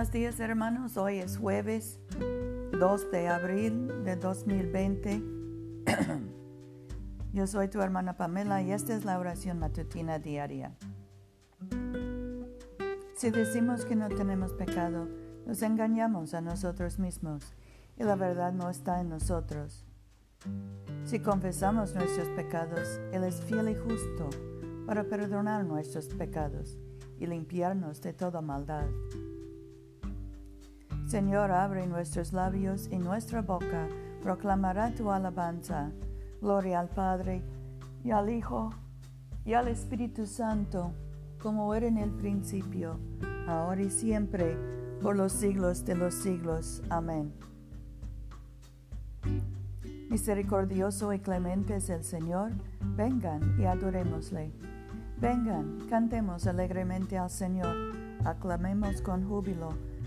Buenos días hermanos, hoy es jueves 2 de abril de 2020. Yo soy tu hermana Pamela y esta es la oración matutina diaria. Si decimos que no tenemos pecado, nos engañamos a nosotros mismos y la verdad no está en nosotros. Si confesamos nuestros pecados, Él es fiel y justo para perdonar nuestros pecados y limpiarnos de toda maldad. Señor, abre nuestros labios y nuestra boca proclamará tu alabanza. Gloria al Padre y al Hijo y al Espíritu Santo, como era en el principio, ahora y siempre, por los siglos de los siglos. Amén. Misericordioso y clemente es el Señor, vengan y adorémosle. Vengan, cantemos alegremente al Señor, aclamemos con júbilo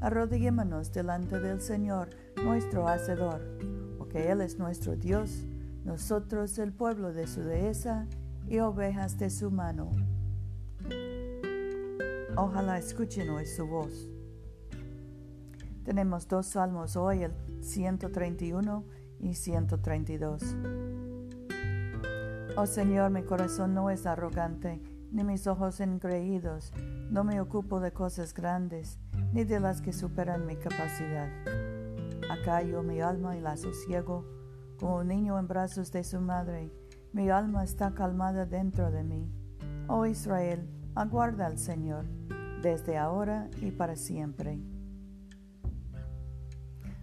arrodillémonos delante del Señor, nuestro Hacedor, porque Él es nuestro Dios, nosotros el pueblo de su dehesa y ovejas de su mano. Ojalá escuchen hoy su voz. Tenemos dos salmos hoy, el 131 y 132. Oh Señor, mi corazón no es arrogante, ni mis ojos engreídos, no me ocupo de cosas grandes ni de las que superan mi capacidad. Acallo mi alma y la sosiego, como un niño en brazos de su madre. Mi alma está calmada dentro de mí. Oh Israel, aguarda al Señor, desde ahora y para siempre.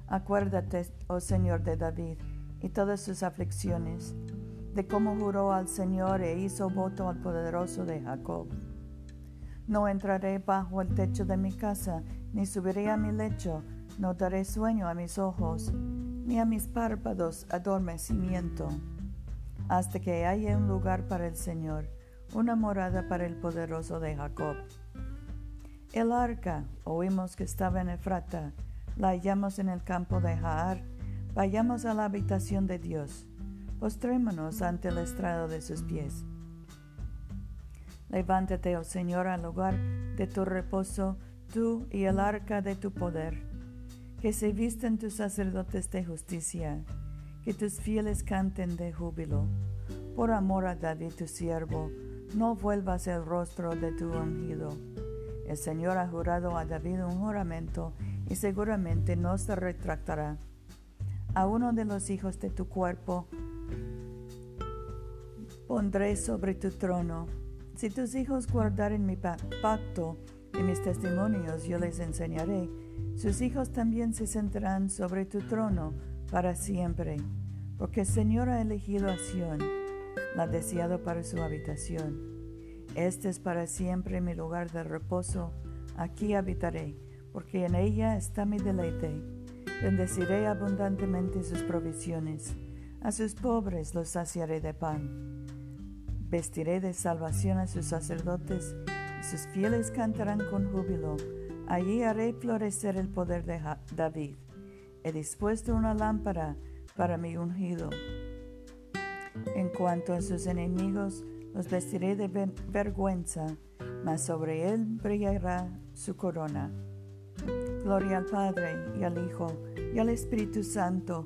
Acuérdate, oh Señor de David, y todas sus aflicciones, de cómo juró al Señor e hizo voto al poderoso de Jacob. No entraré bajo el techo de mi casa, ni subiré a mi lecho, no daré sueño a mis ojos, ni a mis párpados adormecimiento, hasta que haya un lugar para el Señor, una morada para el poderoso de Jacob. El arca, oímos que estaba en Efrata, la hallamos en el campo de Jaar, vayamos a la habitación de Dios, postrémonos ante el estrado de sus pies. Levántate, oh Señor, al lugar de tu reposo, tú y el arca de tu poder. Que se visten tus sacerdotes de justicia, que tus fieles canten de júbilo. Por amor a David tu siervo, no vuelvas el rostro de tu ungido. El Señor ha jurado a David un juramento y seguramente no se retractará. A uno de los hijos de tu cuerpo pondré sobre tu trono. Si tus hijos guardaren mi pacto, y mis testimonios yo les enseñaré. Sus hijos también se sentarán sobre tu trono para siempre, porque el Señor ha elegido a Sión, la deseado para su habitación. Este es para siempre mi lugar de reposo, aquí habitaré, porque en ella está mi deleite. Bendeciré abundantemente sus provisiones, a sus pobres los saciaré de pan. Vestiré de salvación a sus sacerdotes, sus fieles cantarán con júbilo. Allí haré florecer el poder de David. He dispuesto una lámpara para mi ungido. En cuanto a sus enemigos, los vestiré de vergüenza, mas sobre él brillará su corona. Gloria al Padre y al Hijo y al Espíritu Santo,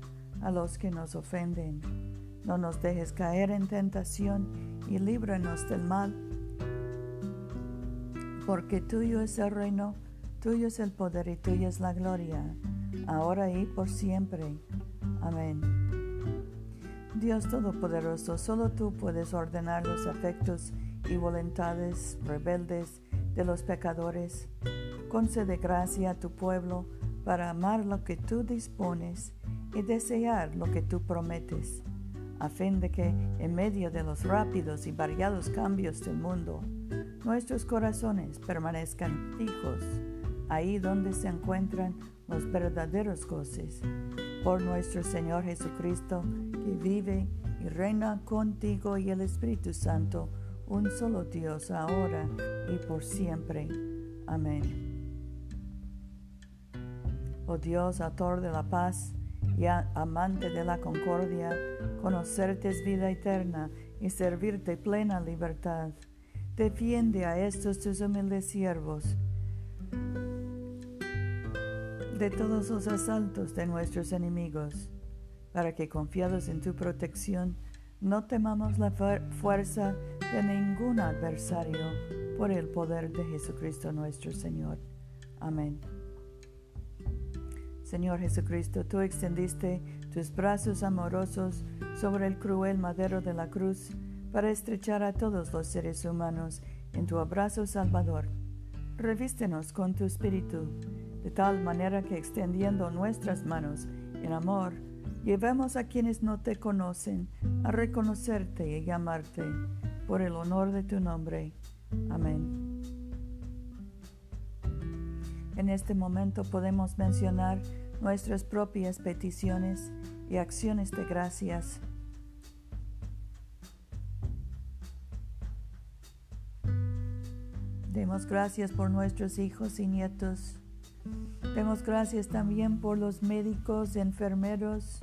a los que nos ofenden no nos dejes caer en tentación y líbranos del mal, porque tuyo es el reino, Tuyo es el poder y tuya es la gloria, ahora y por siempre. Amén. Dios Todopoderoso, solo tú puedes ordenar los afectos y voluntades rebeldes de los pecadores. Concede gracia a tu pueblo para amar lo que tú dispones y desear lo que tú prometes, a fin de que, en medio de los rápidos y variados cambios del mundo, nuestros corazones permanezcan fijos ahí donde se encuentran los verdaderos goces. Por nuestro Señor Jesucristo, que vive y reina contigo y el Espíritu Santo, un solo Dios ahora y por siempre. Amén. Oh Dios, autor de la paz y amante de la concordia, conocerte es vida eterna y servirte plena libertad. Defiende a estos tus humildes siervos de todos los asaltos de nuestros enemigos, para que confiados en tu protección, no temamos la fuerza de ningún adversario por el poder de Jesucristo nuestro Señor. Amén. Señor Jesucristo, tú extendiste tus brazos amorosos sobre el cruel madero de la cruz para estrechar a todos los seres humanos en tu abrazo salvador. Revístenos con tu espíritu, de tal manera que extendiendo nuestras manos en amor, Llevemos a quienes no te conocen a reconocerte y llamarte por el honor de tu nombre. Amén. En este momento podemos mencionar nuestras propias peticiones y acciones de gracias. Demos gracias por nuestros hijos y nietos. Demos gracias también por los médicos, enfermeros,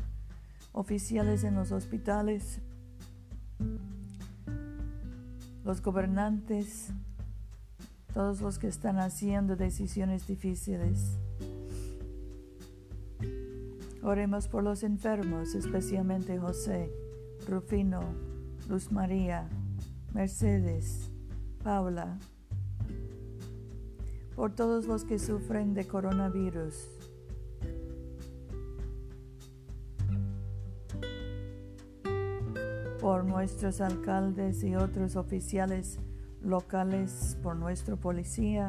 oficiales en los hospitales, los gobernantes, todos los que están haciendo decisiones difíciles. Oremos por los enfermos, especialmente José, Rufino, Luz María, Mercedes, Paula, por todos los que sufren de coronavirus por nuestros alcaldes y otros oficiales locales, por nuestra policía.